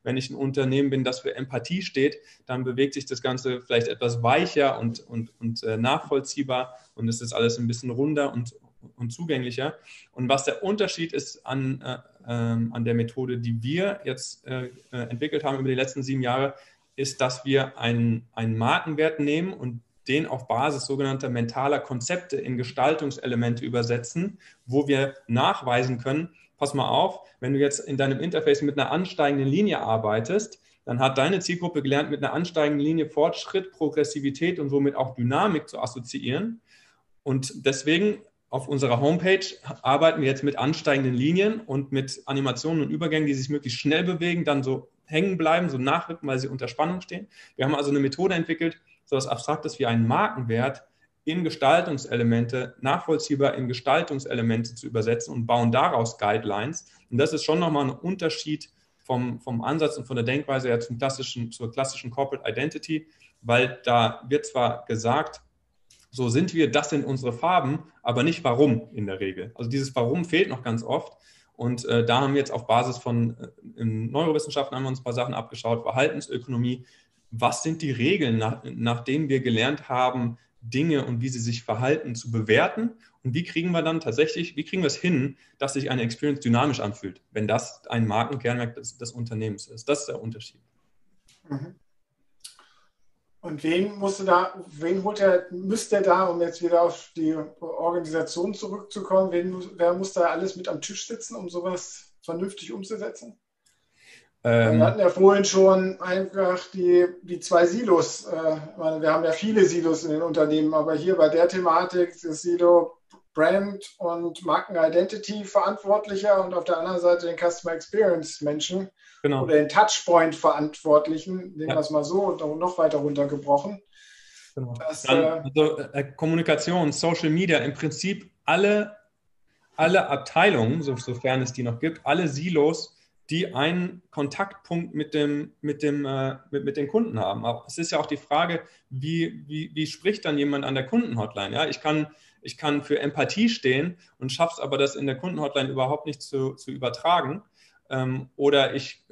Wenn ich ein Unternehmen bin, das für Empathie steht, dann bewegt sich das Ganze vielleicht etwas weicher und, und, und äh, nachvollziehbar und es ist alles ein bisschen runder und, und zugänglicher. Und was der Unterschied ist an, äh, ähm, an der Methode, die wir jetzt äh, äh, entwickelt haben über die letzten sieben Jahre, ist, dass wir einen, einen Markenwert nehmen und den auf Basis sogenannter mentaler Konzepte in Gestaltungselemente übersetzen, wo wir nachweisen können, pass mal auf, wenn du jetzt in deinem Interface mit einer ansteigenden Linie arbeitest, dann hat deine Zielgruppe gelernt, mit einer ansteigenden Linie Fortschritt, Progressivität und somit auch Dynamik zu assoziieren. Und deswegen auf unserer Homepage arbeiten wir jetzt mit ansteigenden Linien und mit Animationen und Übergängen, die sich möglichst schnell bewegen, dann so hängen bleiben, so nachrücken, weil sie unter Spannung stehen. Wir haben also eine Methode entwickelt, so etwas Abstraktes wie einen Markenwert in Gestaltungselemente, nachvollziehbar in Gestaltungselemente zu übersetzen und bauen daraus Guidelines. Und das ist schon nochmal ein Unterschied vom, vom Ansatz und von der Denkweise her zum klassischen, zur klassischen Corporate Identity, weil da wird zwar gesagt, so sind wir, das sind unsere Farben, aber nicht warum in der Regel. Also dieses Warum fehlt noch ganz oft. Und äh, da haben wir jetzt auf Basis von äh, Neurowissenschaften haben wir uns ein paar Sachen abgeschaut, Verhaltensökonomie, was sind die Regeln, nach, nach denen wir gelernt haben, Dinge und wie sie sich verhalten zu bewerten und wie kriegen wir dann tatsächlich, wie kriegen wir es hin, dass sich eine Experience dynamisch anfühlt, wenn das ein Markenkernmerk des, des Unternehmens ist. Das ist der Unterschied. Mhm. Und wen musste da, wen holt er, müsste er da, um jetzt wieder auf die Organisation zurückzukommen, wen, wer muss da alles mit am Tisch sitzen, um sowas vernünftig umzusetzen? Ähm, wir hatten ja vorhin schon einfach die, die zwei Silos. Äh, wir haben ja viele Silos in den Unternehmen, aber hier bei der Thematik das Silo Brand und Marken-Identity Verantwortlicher und auf der anderen Seite den Customer Experience Menschen genau. oder den Touchpoint Verantwortlichen, nehmen ja. wir es mal so noch weiter runtergebrochen. Genau. Das, Dann, äh, also, äh, Kommunikation, Social Media, im Prinzip alle, alle Abteilungen, sofern es die noch gibt, alle Silos die einen Kontaktpunkt mit, dem, mit, dem, äh, mit, mit den Kunden haben. Aber es ist ja auch die Frage, wie, wie, wie spricht dann jemand an der Kundenhotline? Ja, ich kann, ich kann für Empathie stehen und schaffe es aber, das in der Kundenhotline überhaupt nicht zu, zu übertragen. Ähm, oder ich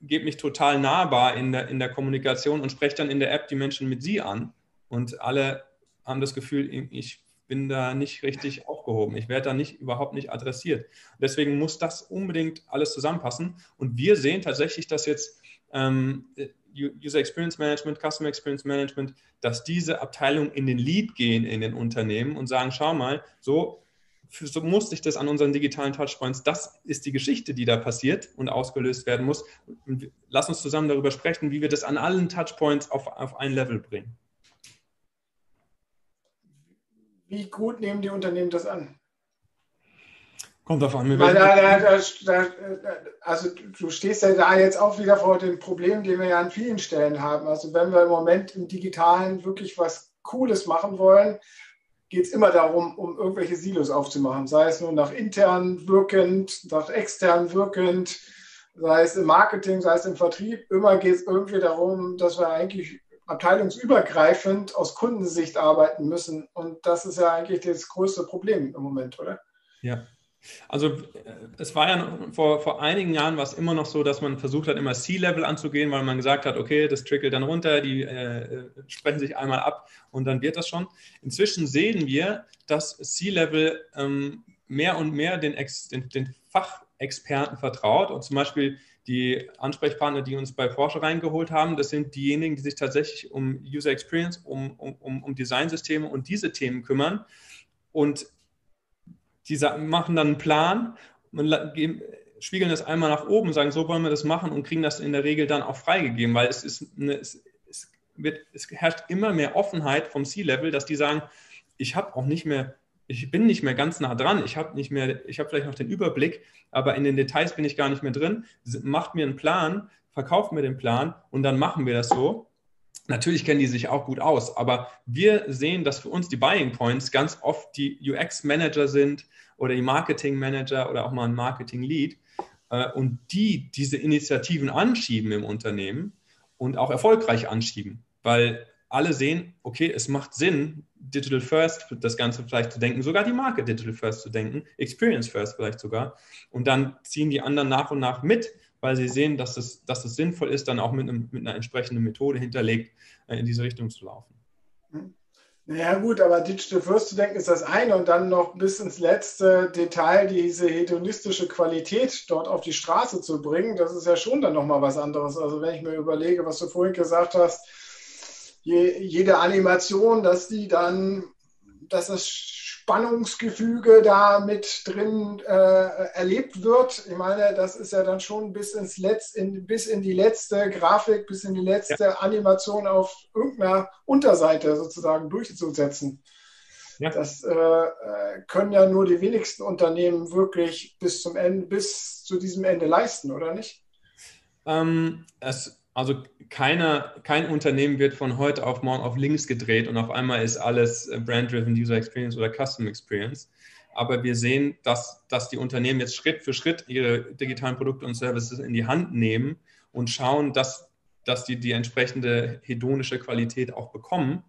gebe mich total nahbar in der, in der Kommunikation und spreche dann in der App die Menschen mit sie an. Und alle haben das Gefühl, ich bin da nicht richtig aufgehoben. Ich werde da nicht überhaupt nicht adressiert. Deswegen muss das unbedingt alles zusammenpassen. Und wir sehen tatsächlich, dass jetzt ähm, User Experience Management, Customer Experience Management, dass diese Abteilungen in den Lead gehen in den Unternehmen und sagen, schau mal, so, so muss ich das an unseren digitalen Touchpoints, das ist die Geschichte, die da passiert und ausgelöst werden muss. Und lass uns zusammen darüber sprechen, wie wir das an allen Touchpoints auf, auf ein Level bringen. Wie gut nehmen die Unternehmen das an? Davon. an. Weil da, da, da, also du stehst ja da jetzt auch wieder vor dem Problem, den wir ja an vielen Stellen haben. Also wenn wir im Moment im Digitalen wirklich was Cooles machen wollen, geht es immer darum, um irgendwelche Silos aufzumachen. Sei es nur nach intern wirkend, nach extern wirkend, sei es im Marketing, sei es im Vertrieb. Immer geht es irgendwie darum, dass wir eigentlich abteilungsübergreifend aus Kundensicht arbeiten müssen. Und das ist ja eigentlich das größte Problem im Moment, oder? Ja. Also äh, es war ja vor, vor einigen Jahren war es immer noch so, dass man versucht hat, immer C-Level anzugehen, weil man gesagt hat, okay, das trickelt dann runter, die äh, äh sprechen sich einmal ab und dann wird das schon. Inzwischen sehen wir, dass C-Level ähm, mehr und mehr den, den, den Fachexperten vertraut und zum Beispiel die Ansprechpartner, die uns bei Porsche reingeholt haben, das sind diejenigen, die sich tatsächlich um User Experience, um, um, um Designsysteme und diese Themen kümmern. Und die machen dann einen Plan und spiegeln das einmal nach oben, sagen, so wollen wir das machen und kriegen das in der Regel dann auch freigegeben, weil es ist eine, es, es, wird, es herrscht immer mehr Offenheit vom C-Level, dass die sagen, ich habe auch nicht mehr ich bin nicht mehr ganz nah dran. Ich habe nicht mehr, ich habe vielleicht noch den Überblick, aber in den Details bin ich gar nicht mehr drin. Macht mir einen Plan, verkauft mir den Plan und dann machen wir das so. Natürlich kennen die sich auch gut aus, aber wir sehen, dass für uns die Buying Points ganz oft die UX-Manager sind oder die Marketing-Manager oder auch mal ein Marketing-Lead äh, und die diese Initiativen anschieben im Unternehmen und auch erfolgreich anschieben, weil alle sehen, okay, es macht Sinn, Digital First das Ganze vielleicht zu denken, sogar die Marke Digital First zu denken, Experience First vielleicht sogar. Und dann ziehen die anderen nach und nach mit, weil sie sehen, dass es, dass es sinnvoll ist, dann auch mit, einem, mit einer entsprechenden Methode hinterlegt, äh, in diese Richtung zu laufen. Ja gut, aber Digital First zu denken ist das eine und dann noch bis ins letzte Detail diese hedonistische Qualität dort auf die Straße zu bringen, das ist ja schon dann nochmal was anderes. Also wenn ich mir überlege, was du vorhin gesagt hast, je, jede Animation, dass die dann, dass das Spannungsgefüge da mit drin äh, erlebt wird. Ich meine, das ist ja dann schon bis ins Letz, in, bis in die letzte Grafik, bis in die letzte ja. Animation auf irgendeiner Unterseite sozusagen durchzusetzen. Ja. Das äh, äh, können ja nur die wenigsten Unternehmen wirklich bis zum Ende, bis zu diesem Ende leisten, oder nicht? Ähm, es also keine, kein Unternehmen wird von heute auf morgen auf links gedreht und auf einmal ist alles äh, Brand-Driven User Experience oder Custom Experience. Aber wir sehen, dass, dass die Unternehmen jetzt Schritt für Schritt ihre digitalen Produkte und Services in die Hand nehmen und schauen, dass, dass die die entsprechende hedonische Qualität auch bekommen.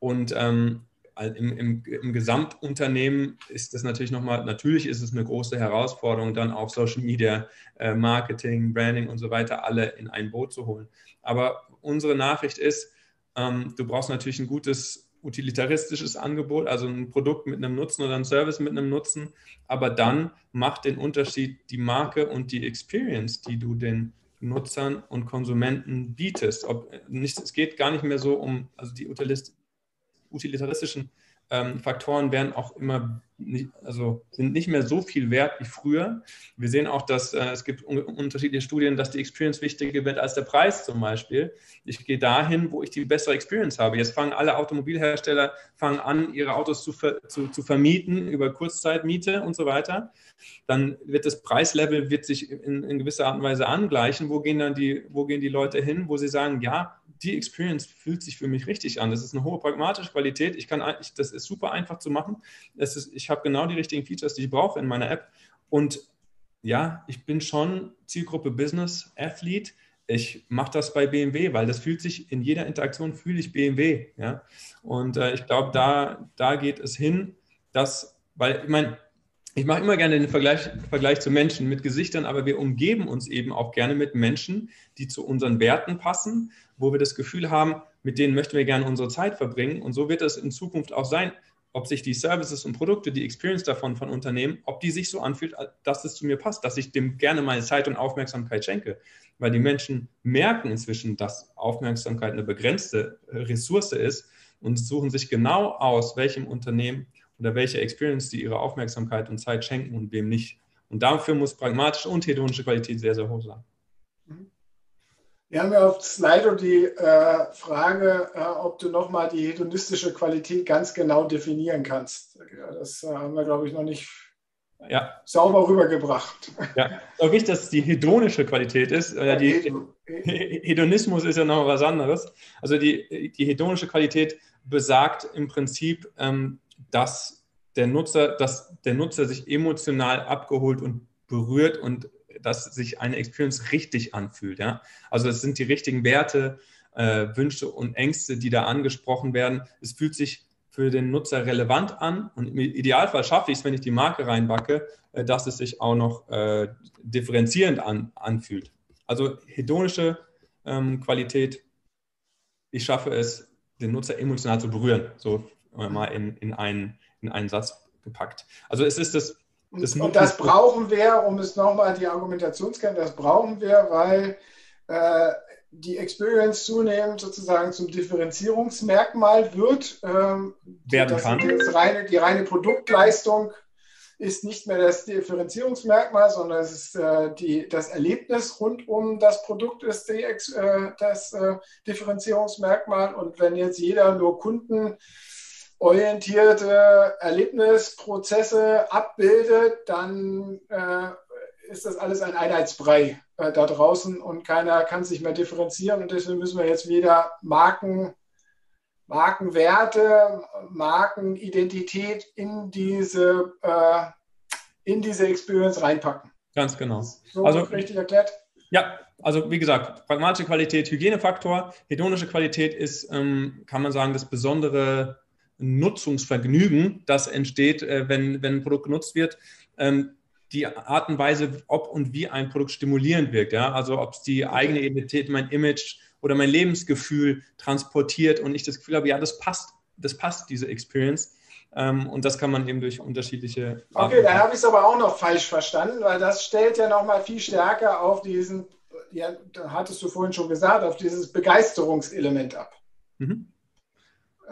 Und ähm, im, im, im, Gesamtunternehmen ist das natürlich nochmal, natürlich ist es eine große Herausforderung, dann auch Social Media, äh, Marketing, Branding und so weiter alle in ein Boot zu holen. Aber unsere Nachricht ist, ähm, du brauchst natürlich ein gutes utilitaristisches Angebot, also ein Produkt mit einem Nutzen oder ein Service mit einem Nutzen, aber dann macht den Unterschied die Marke und die Experience, die du den Nutzern und Konsumenten bietest. Ob, nicht, es geht gar nicht mehr so um, also die utilitaristischen ähm, Faktoren werden auch immer, nicht, also sind nicht mehr so viel wert wie früher. Wir sehen auch, dass äh, es gibt un unterschiedliche Studien, dass die Experience wichtiger wird als der Preis zum Beispiel. Ich gehe dahin, wo ich die bessere Experience habe. Jetzt fangen alle Automobilhersteller fangen an, ihre Autos zu, ver zu, zu vermieten über Kurzzeitmiete und so weiter. Dann wird das Preislevel wird sich in, in gewisser Art und Weise angleichen. Wo gehen dann die, wo gehen die Leute hin, wo sie sagen, ja, die Experience fühlt sich für mich richtig an. Das ist eine hohe pragmatische Qualität. Ich kann, ich, das ist super einfach zu machen. Es ist, ich habe genau die richtigen Features, die ich brauche in meiner App. Und ja, ich bin schon Zielgruppe Business Athlete. Ich mache das bei BMW, weil das fühlt sich in jeder Interaktion fühle ich BMW. Ja? Und äh, ich glaube, da, da geht es hin, dass, weil ich meine, ich mache immer gerne den Vergleich, Vergleich zu Menschen mit Gesichtern, aber wir umgeben uns eben auch gerne mit Menschen, die zu unseren Werten passen, wo wir das Gefühl haben, mit denen möchten wir gerne unsere Zeit verbringen. Und so wird es in Zukunft auch sein, ob sich die Services und Produkte, die Experience davon von Unternehmen, ob die sich so anfühlt, dass es zu mir passt, dass ich dem gerne meine Zeit und Aufmerksamkeit schenke. Weil die Menschen merken inzwischen, dass Aufmerksamkeit eine begrenzte Ressource ist und suchen sich genau aus, welchem Unternehmen oder welche Experience die ihre Aufmerksamkeit und Zeit schenken und wem nicht. Und dafür muss pragmatische und hedonische Qualität sehr, sehr hoch sein. Wir haben ja auf Slido die äh, Frage, äh, ob du nochmal die hedonistische Qualität ganz genau definieren kannst. Ja, das äh, haben wir, glaube ich, noch nicht ja. sauber rübergebracht. Ja, auch wichtig, dass es die hedonische Qualität ist. Ja, die, Hedonismus ist ja noch was anderes. Also die, die hedonische Qualität besagt im Prinzip, ähm, dass der Nutzer, dass der Nutzer sich emotional abgeholt und berührt und dass sich eine Experience richtig anfühlt. Ja? Also es sind die richtigen Werte, äh, Wünsche und Ängste, die da angesprochen werden. Es fühlt sich für den Nutzer relevant an und im Idealfall schaffe ich es, wenn ich die Marke reinbacke, äh, dass es sich auch noch äh, differenzierend an, anfühlt. Also hedonische ähm, Qualität, ich schaffe es, den Nutzer emotional zu berühren. So mal in, in, einen, in einen Satz gepackt. Also es ist das. das und das brauchen wir, um es nochmal die Argumentation zu kennen, das brauchen wir, weil äh, die Experience zunehmend sozusagen zum Differenzierungsmerkmal wird. Ähm, Werden kann. Reine, die reine Produktleistung ist nicht mehr das Differenzierungsmerkmal, sondern es ist äh, die, das Erlebnis rund um das Produkt ist die, äh, das äh, Differenzierungsmerkmal. Und wenn jetzt jeder nur Kunden orientierte Erlebnisprozesse abbildet, dann äh, ist das alles ein Einheitsbrei äh, da draußen und keiner kann sich mehr differenzieren. Und deswegen müssen wir jetzt wieder Marken, Markenwerte, Markenidentität in diese, äh, in diese Experience reinpacken. Ganz genau. So also, richtig erklärt? Ja, also wie gesagt, pragmatische Qualität, Hygienefaktor, hedonische Qualität ist, ähm, kann man sagen, das besondere Nutzungsvergnügen, das entsteht, äh, wenn, wenn ein Produkt genutzt wird. Ähm, die Art und Weise, ob und wie ein Produkt stimulierend wirkt. Ja? Also ob es die eigene Identität, mein Image oder mein Lebensgefühl transportiert und ich das Gefühl habe, ja, das passt das passt, diese Experience. Ähm, und das kann man eben durch unterschiedliche. Okay, dann habe ich es aber auch noch falsch verstanden, weil das stellt ja nochmal viel stärker auf diesen, ja, hattest du vorhin schon gesagt, auf dieses Begeisterungselement ab. Mhm.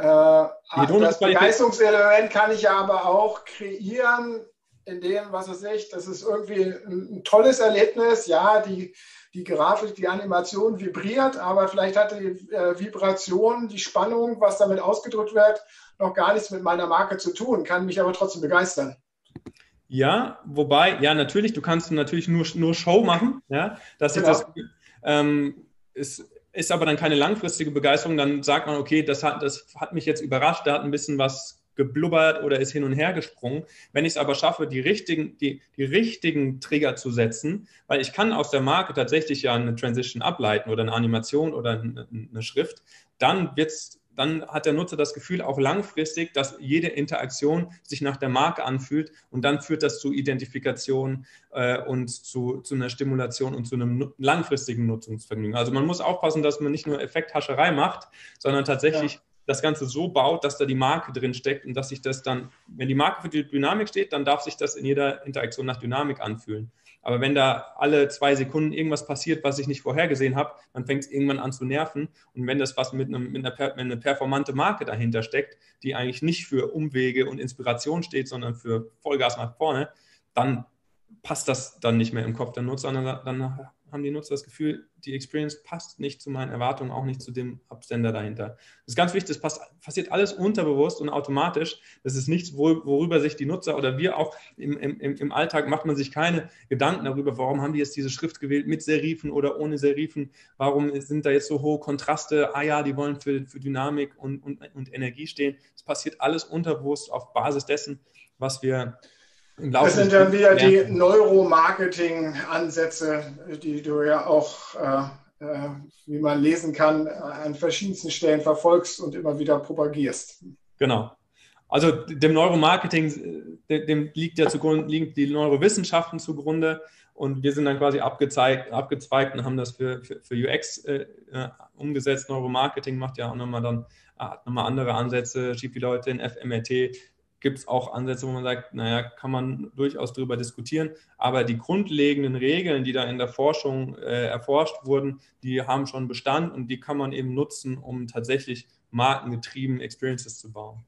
Äh, das Begeisterungselement kann ich ja aber auch kreieren, indem, was weiß ich, das ist irgendwie ein, tolles Erlebnis. Ja, die, die Grafik, die Animation vibriert, aber vielleicht hat die äh, Vibration, die Spannung, was damit ausgedrückt wird, noch gar nichts mit meiner Marke zu tun, kann mich aber trotzdem begeistern. Ja, wobei, ja, natürlich, du kannst natürlich nur, nur Show machen. Ja, das genau. ist, das, ähm, ist, ist aber dann keine langfristige Begeisterung. Dann sagt man, okay, das hat, das hat mich jetzt überrascht, da hat ein bisschen was geblubbert oder ist hin und her gesprungen. Wenn ich es aber schaffe, die richtigen, die, die richtigen Trigger zu setzen, weil ich kann aus der Marke tatsächlich ja eine Transition ableiten oder eine Animation oder eine, eine Schrift, dann wird's dann hat der Nutzer das Gefühl auch langfristig, dass jede Interaktion sich nach der Marke anfühlt und dann führt das zu Identifikation äh, und zu, zu einer Stimulation und zu einem langfristigen Nutzungsvergnügen. Also man muss aufpassen, dass man nicht nur Effekthascherei macht, sondern tatsächlich ja das Ganze so baut, dass da die Marke drin steckt und dass sich das dann, wenn die Marke für die Dynamik steht, dann darf sich das in jeder Interaktion nach Dynamik anfühlen. Aber wenn da alle zwei Sekunden irgendwas passiert, was ich nicht vorhergesehen habe, dann fängt es irgendwann an zu nerven. Und wenn das was mit, einem, mit einer, per, einer performante Marke dahinter steckt, die eigentlich nicht für Umwege und Inspiration steht, sondern für Vollgas nach vorne, dann passt das dann nicht mehr im Kopf der Nutzer. Dann, dann haben die Nutzer das Gefühl, die Experience passt nicht zu meinen Erwartungen, auch nicht zu dem Absender dahinter. Das ist ganz wichtig, das passiert alles unterbewusst und automatisch. Das ist nichts, worüber sich die Nutzer oder wir auch im, im, im Alltag macht man sich keine Gedanken darüber, warum haben die jetzt diese Schrift gewählt mit Serifen oder ohne Serifen, warum sind da jetzt so hohe Kontraste, ah ja, die wollen für, für Dynamik und, und, und Energie stehen. Das passiert alles unterbewusst auf Basis dessen, was wir das sind dann wieder die Neuromarketing-Ansätze, die du ja auch, äh, äh, wie man lesen kann, an verschiedensten Stellen verfolgst und immer wieder propagierst. Genau. Also dem Neuromarketing, dem liegt ja zugrunde, liegen die Neurowissenschaften zugrunde und wir sind dann quasi abgezweigt, abgezweigt und haben das für, für, für UX äh, äh, umgesetzt. Neuromarketing macht ja auch nochmal dann hat nochmal andere Ansätze, schiebt die Leute in FMRT, gibt es auch Ansätze, wo man sagt, naja, kann man durchaus darüber diskutieren. Aber die grundlegenden Regeln, die da in der Forschung äh, erforscht wurden, die haben schon Bestand und die kann man eben nutzen, um tatsächlich markengetrieben Experiences zu bauen.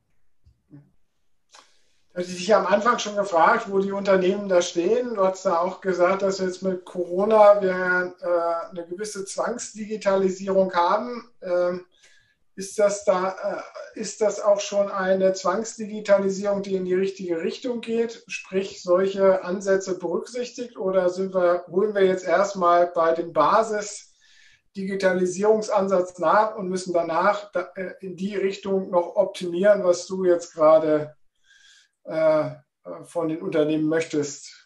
Hatte ich dich am Anfang schon gefragt, wo die Unternehmen da stehen. Du hast da auch gesagt, dass jetzt mit Corona wir äh, eine gewisse Zwangsdigitalisierung haben. Ähm, ist das, da, äh, ist das auch schon eine Zwangsdigitalisierung, die in die richtige Richtung geht, sprich solche Ansätze berücksichtigt oder sind wir, holen wir jetzt erstmal bei dem Basis-Digitalisierungsansatz nach und müssen danach äh, in die Richtung noch optimieren, was du jetzt gerade äh, von den Unternehmen möchtest?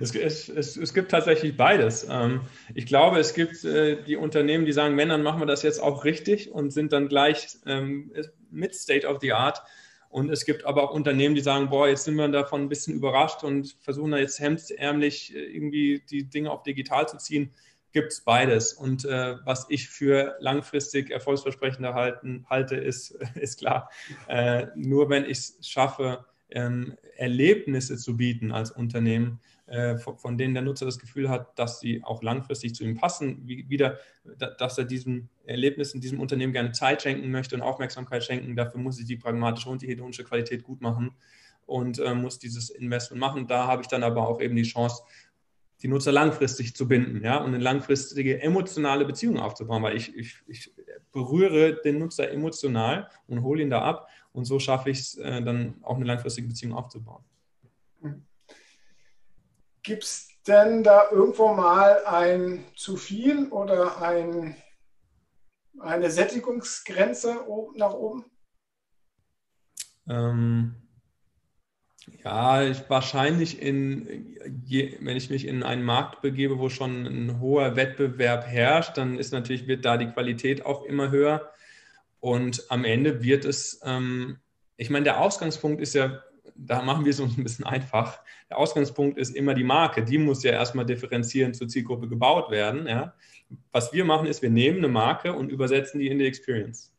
Es, es, es, es, gibt tatsächlich beides. Ähm, ich glaube, es gibt äh, die Unternehmen, die sagen, wenn, dann machen wir das jetzt auch richtig und sind dann gleich ähm, mit State of the Art. Und es gibt aber auch Unternehmen, die sagen, boah, jetzt sind wir davon ein bisschen überrascht und versuchen da jetzt hemdsärmlich äh, irgendwie die Dinge auf digital zu ziehen. Gibt es beides. Und äh, was ich für langfristig erfolgsversprechender halten, halte, ist, ist klar. Äh, nur wenn ich es schaffe, ähm, Erlebnisse zu bieten als Unternehmen, äh, von, von, denen der Nutzer das Gefühl hat, dass sie auch langfristig zu ihm passen, wie, wieder, da, dass er diesem Erlebnis in diesem Unternehmen gerne Zeit schenken möchte und Aufmerksamkeit schenken. Dafür muss ich die pragmatische und die hedonische Qualität gut machen und äh, muss dieses Investment machen. Da habe ich dann aber auch eben die Chance, die Nutzer langfristig zu binden ja, und eine langfristige emotionale Beziehung aufzubauen, weil ich, ich, ich berühre den Nutzer emotional und hole ihn da ab und so schaffe ich es äh, dann auch eine langfristige Beziehung aufzubauen. Gibt es denn da irgendwo mal ein zu viel oder ein, eine Sättigungsgrenze nach oben? Ähm, ja, ich, wahrscheinlich in, je, wenn ich mich in einen Markt begebe, wo schon ein hoher Wettbewerb herrscht, dann ist natürlich, wird da die Qualität auch immer höher. Und am Ende wird es, ähm, ich meine, der Ausgangspunkt ist ja, da machen wir es uns ein bisschen einfach. Der Ausgangspunkt ist immer die Marke. Die muss ja erstmal differenzierend zur Zielgruppe gebaut werden. Ja. Was wir machen, ist, wir nehmen eine Marke und übersetzen die in die Experience.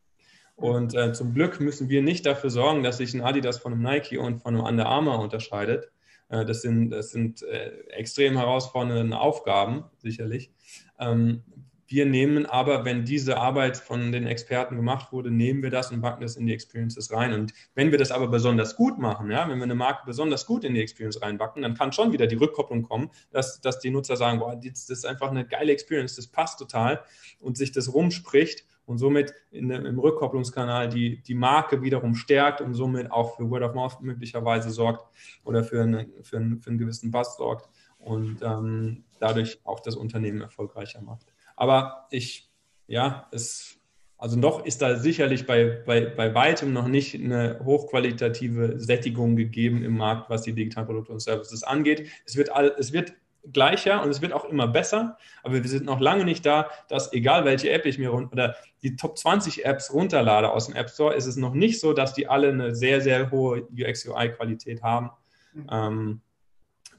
Und äh, zum Glück müssen wir nicht dafür sorgen, dass sich ein Adidas von einem Nike und von einem Under Armour unterscheidet. Äh, das sind, das sind äh, extrem herausfordernde Aufgaben, sicherlich. Ähm, wir nehmen aber, wenn diese Arbeit von den Experten gemacht wurde, nehmen wir das und packen das in die Experiences rein. Und wenn wir das aber besonders gut machen, ja, wenn wir eine Marke besonders gut in die Experience reinbacken, dann kann schon wieder die Rückkopplung kommen, dass, dass die Nutzer sagen, boah, das ist einfach eine geile Experience, das passt total und sich das rumspricht und somit in, im Rückkopplungskanal die, die Marke wiederum stärkt und somit auch für Word of Mouth möglicherweise sorgt oder für, eine, für, einen, für einen gewissen Buzz sorgt und ähm, dadurch auch das Unternehmen erfolgreicher macht. Aber ich, ja, es, also noch ist da sicherlich bei, bei, bei weitem noch nicht eine hochqualitative Sättigung gegeben im Markt, was die digitalen Produkte und Services angeht. Es wird, all, es wird gleicher und es wird auch immer besser, aber wir sind noch lange nicht da, dass egal welche App ich mir oder die Top 20 Apps runterlade aus dem App Store, ist es noch nicht so, dass die alle eine sehr, sehr hohe UX-UI-Qualität haben. Mhm. Ähm,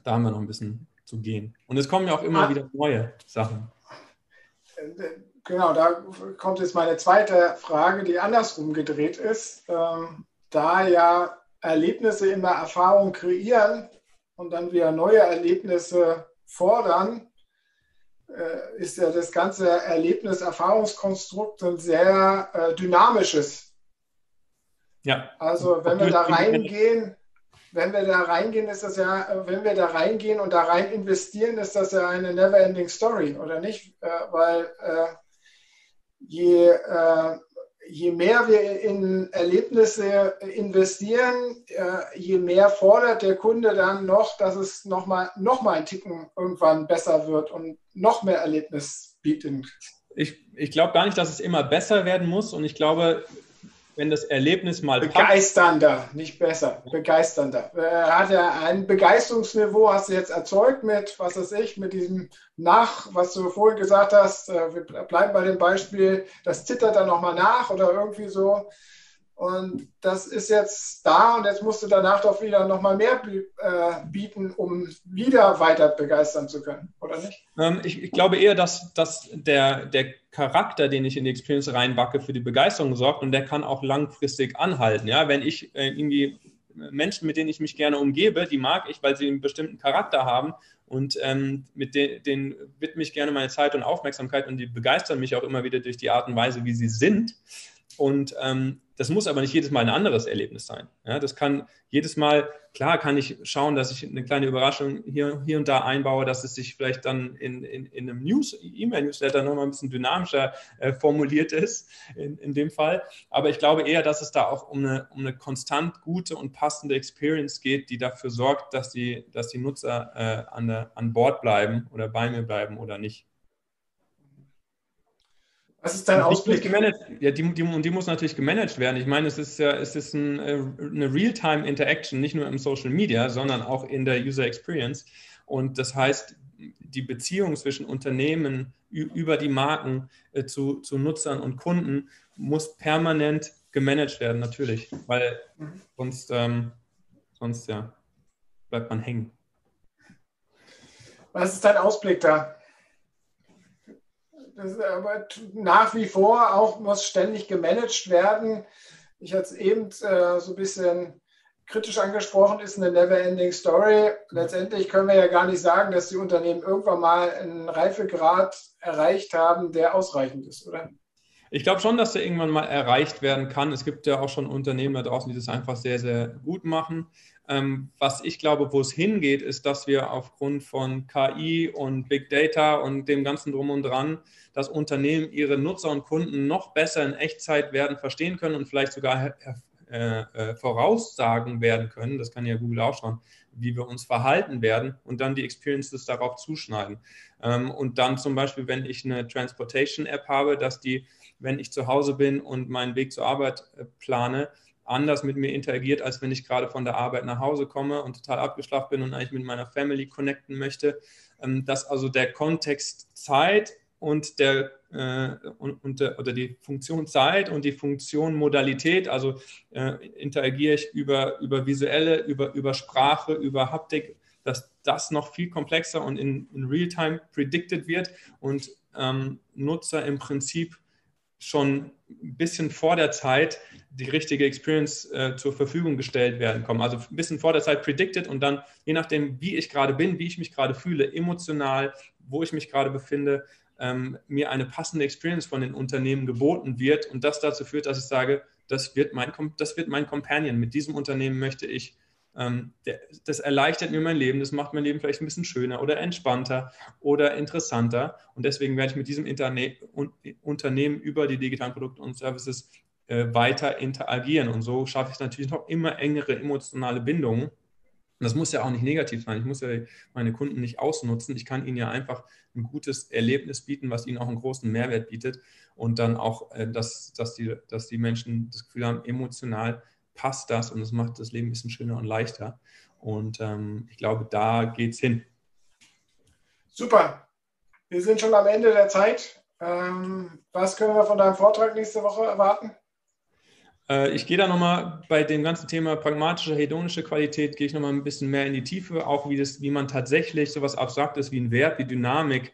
da haben wir noch ein bisschen zu gehen. Und es kommen ja auch immer ah. wieder neue Sachen. Genau, da kommt jetzt meine zweite Frage, die andersrum gedreht ist. Ähm, da ja Erlebnisse immer Erfahrung kreieren und dann wieder neue Erlebnisse fordern, äh, ist ja das ganze Erlebnis-Erfahrungskonstrukt ein sehr äh, dynamisches. Ja. Also wenn wir da reingehen, wenn wir da reingehen, ist das ja, äh, wenn wir da reingehen und da rein investieren, ist das ja eine never-ending Story, oder nicht? Äh, weil äh, je, je mehr wir in Erlebnisse investieren, je mehr fordert der Kunde dann noch, dass es nochmal noch mal ein Ticken irgendwann besser wird und noch mehr Erlebnis bietet. Ich, ich glaube gar nicht, dass es immer besser werden muss und ich glaube, wenn das Erlebnis mal Begeisternder, passt. nicht besser, begeisternder. Er äh, hat ja ein Begeisterungsniveau, hast du jetzt erzeugt mit, was weiß ich, mit diesem Nach, was du vorhin gesagt hast, äh, wir bleiben bei dem Beispiel, das zittert dann nochmal nach oder irgendwie so. Und das ist jetzt da und jetzt musst du danach doch wieder nochmal mehr äh, bieten, um wieder weiter begeistern zu können, oder nicht? Ähm, ich, ich, glaube eher, dass, dass der, der Charakter, den ich in die Experience reinbacke, für die Begeisterung sorgt und der kann auch langfristig anhalten. Ja? Wenn ich äh, irgendwie Menschen, mit denen ich mich gerne umgebe, die mag ich, weil sie einen bestimmten Charakter haben und ähm, mit denen, denen widme ich gerne meine Zeit und Aufmerksamkeit und die begeistern mich auch immer wieder durch die Art und Weise, wie sie sind. Und ähm, das muss aber nicht jedes Mal ein anderes Erlebnis sein. Ja, das kann jedes Mal, klar kann ich schauen, dass ich eine kleine Überraschung hier, hier und da einbaue, dass es sich vielleicht dann in, in, in einem News, E-Mail-Newsletter nochmal ein bisschen dynamischer äh, formuliert ist, in, in dem Fall. Aber ich glaube eher, dass es da auch um eine, um eine konstant gute und passende Experience geht, die dafür sorgt, dass die, dass die Nutzer äh, an, der, an Bord bleiben oder bei mir bleiben oder nicht. Was ist dein Ausblick? Ja, die, die, die, muss natürlich gemanagt werden. Ich meine, es ist ja, es ist ein, äh, eine Real-Time-Interaction, nicht nur im Social Media, sondern auch in der User Experience. Und das heißt, die Beziehung zwischen Unternehmen über die Marken äh, zu, zu Nutzern und Kunden muss permanent gemanagt werden, natürlich, weil sonst, ähm, sonst ja, bleibt man hängen. Was ist dein Ausblick da? Das aber nach wie vor auch muss ständig gemanagt werden. Ich hatte es eben äh, so ein bisschen kritisch angesprochen, ist eine never-ending Story. Letztendlich können wir ja gar nicht sagen, dass die Unternehmen irgendwann mal einen Reifegrad erreicht haben, der ausreichend ist, oder? Ich glaube schon, dass der irgendwann mal erreicht werden kann. Es gibt ja auch schon Unternehmen da draußen, die das einfach sehr, sehr gut machen. Ähm, was ich glaube, wo es hingeht, ist, dass wir aufgrund von KI und Big Data und dem ganzen Drum und Dran, dass Unternehmen ihre Nutzer und Kunden noch besser in Echtzeit werden verstehen können und vielleicht sogar äh, äh, voraussagen werden können. Das kann ja Google auch schon, wie wir uns verhalten werden und dann die Experiences darauf zuschneiden. Ähm, und dann zum Beispiel, wenn ich eine Transportation-App habe, dass die, wenn ich zu Hause bin und meinen Weg zur Arbeit äh, plane, anders mit mir interagiert, als wenn ich gerade von der Arbeit nach Hause komme und total abgeschlafen bin und eigentlich mit meiner Family connecten möchte. Ähm, dass also der Kontext Zeit und der, äh, und, der, oder die Funktion Zeit und die Funktion Modalität, also äh, interagiere ich über, über visuelle, über, über Sprache, über Haptik, dass das noch viel komplexer und in, in Realtime predicted wird und ähm, Nutzer im Prinzip schon ein bisschen vor der Zeit die richtige Experience äh, zur Verfügung gestellt werden kommen. Also ein bisschen vor der Zeit predicted und dann, je nachdem, wie ich gerade bin, wie ich mich gerade fühle, emotional, wo ich mich gerade befinde, ähm, mir eine passende Experience von den Unternehmen geboten wird und das dazu führt, dass ich sage, das wird mein, das wird mein Companion. Mit diesem Unternehmen möchte ich ähm, das erleichtert mir mein Leben, das macht mein Leben vielleicht ein bisschen schöner oder entspannter oder interessanter. Und deswegen werde ich mit diesem Interne Unternehmen über die digitalen Produkte und Services äh, weiter interagieren. Und so schaffe ich natürlich noch immer engere emotionale Bindungen. Das muss ja auch nicht negativ sein. Ich muss ja meine Kunden nicht ausnutzen. Ich kann ihnen ja einfach ein gutes Erlebnis bieten, was ihnen auch einen großen Mehrwert bietet. Und dann auch, äh, dass, dass, die, dass die Menschen das Gefühl haben, emotional passt das und es macht das Leben ein bisschen schöner und leichter. Und ähm, ich glaube, da geht es hin. Super. Wir sind schon am Ende der Zeit. Ähm, was können wir von deinem Vortrag nächste Woche erwarten? Äh, ich gehe da nochmal bei dem ganzen Thema pragmatische, hedonische Qualität, gehe ich nochmal ein bisschen mehr in die Tiefe, auch wie, das, wie man tatsächlich sowas Abstraktes wie ein Wert, wie Dynamik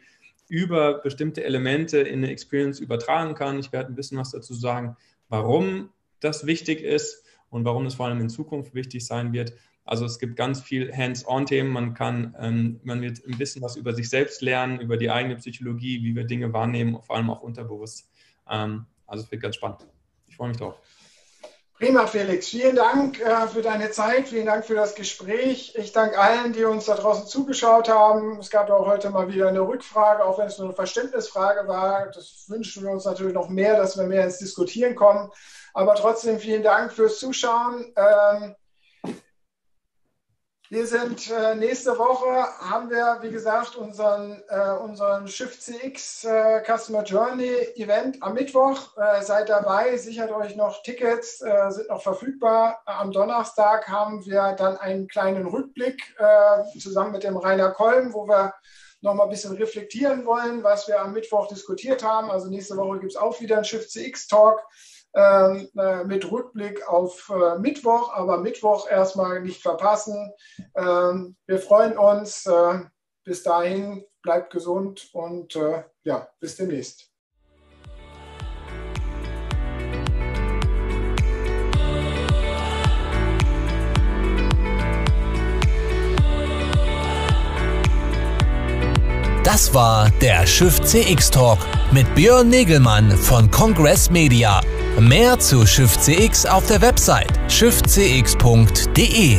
über bestimmte Elemente in eine Experience übertragen kann. Ich werde ein bisschen was dazu sagen, warum das wichtig ist und warum es vor allem in Zukunft wichtig sein wird. Also es gibt ganz viel Hands-on-Themen. Man kann, ähm, man wird ein bisschen was über sich selbst lernen, über die eigene Psychologie, wie wir Dinge wahrnehmen, vor allem auch unterbewusst. Ähm, also es wird ganz spannend. Ich freue mich drauf. Prima, Felix. Vielen Dank äh, für deine Zeit. Vielen Dank für das Gespräch. Ich danke allen, die uns da draußen zugeschaut haben. Es gab auch heute mal wieder eine Rückfrage, auch wenn es nur eine Verständnisfrage war. Das wünschen wir uns natürlich noch mehr, dass wir mehr ins Diskutieren kommen. Aber trotzdem vielen Dank fürs Zuschauen. Wir sind äh, nächste Woche, haben wir, wie gesagt, unseren, äh, unseren Shift CX äh, Customer Journey Event am Mittwoch. Äh, seid dabei, sichert euch noch Tickets, äh, sind noch verfügbar. Am Donnerstag haben wir dann einen kleinen Rückblick äh, zusammen mit dem Rainer Kolm, wo wir noch mal ein bisschen reflektieren wollen, was wir am Mittwoch diskutiert haben. Also nächste Woche gibt es auch wieder einen Shift CX Talk. Ähm, äh, mit Rückblick auf äh, Mittwoch, aber Mittwoch erstmal nicht verpassen. Ähm, wir freuen uns. Äh, bis dahin, bleibt gesund und ja, bis demnächst. Das war der Schiff CX Talk mit Björn Negelmann von Congress Media. Mehr zu Shift CX auf der Website shiftcx.de.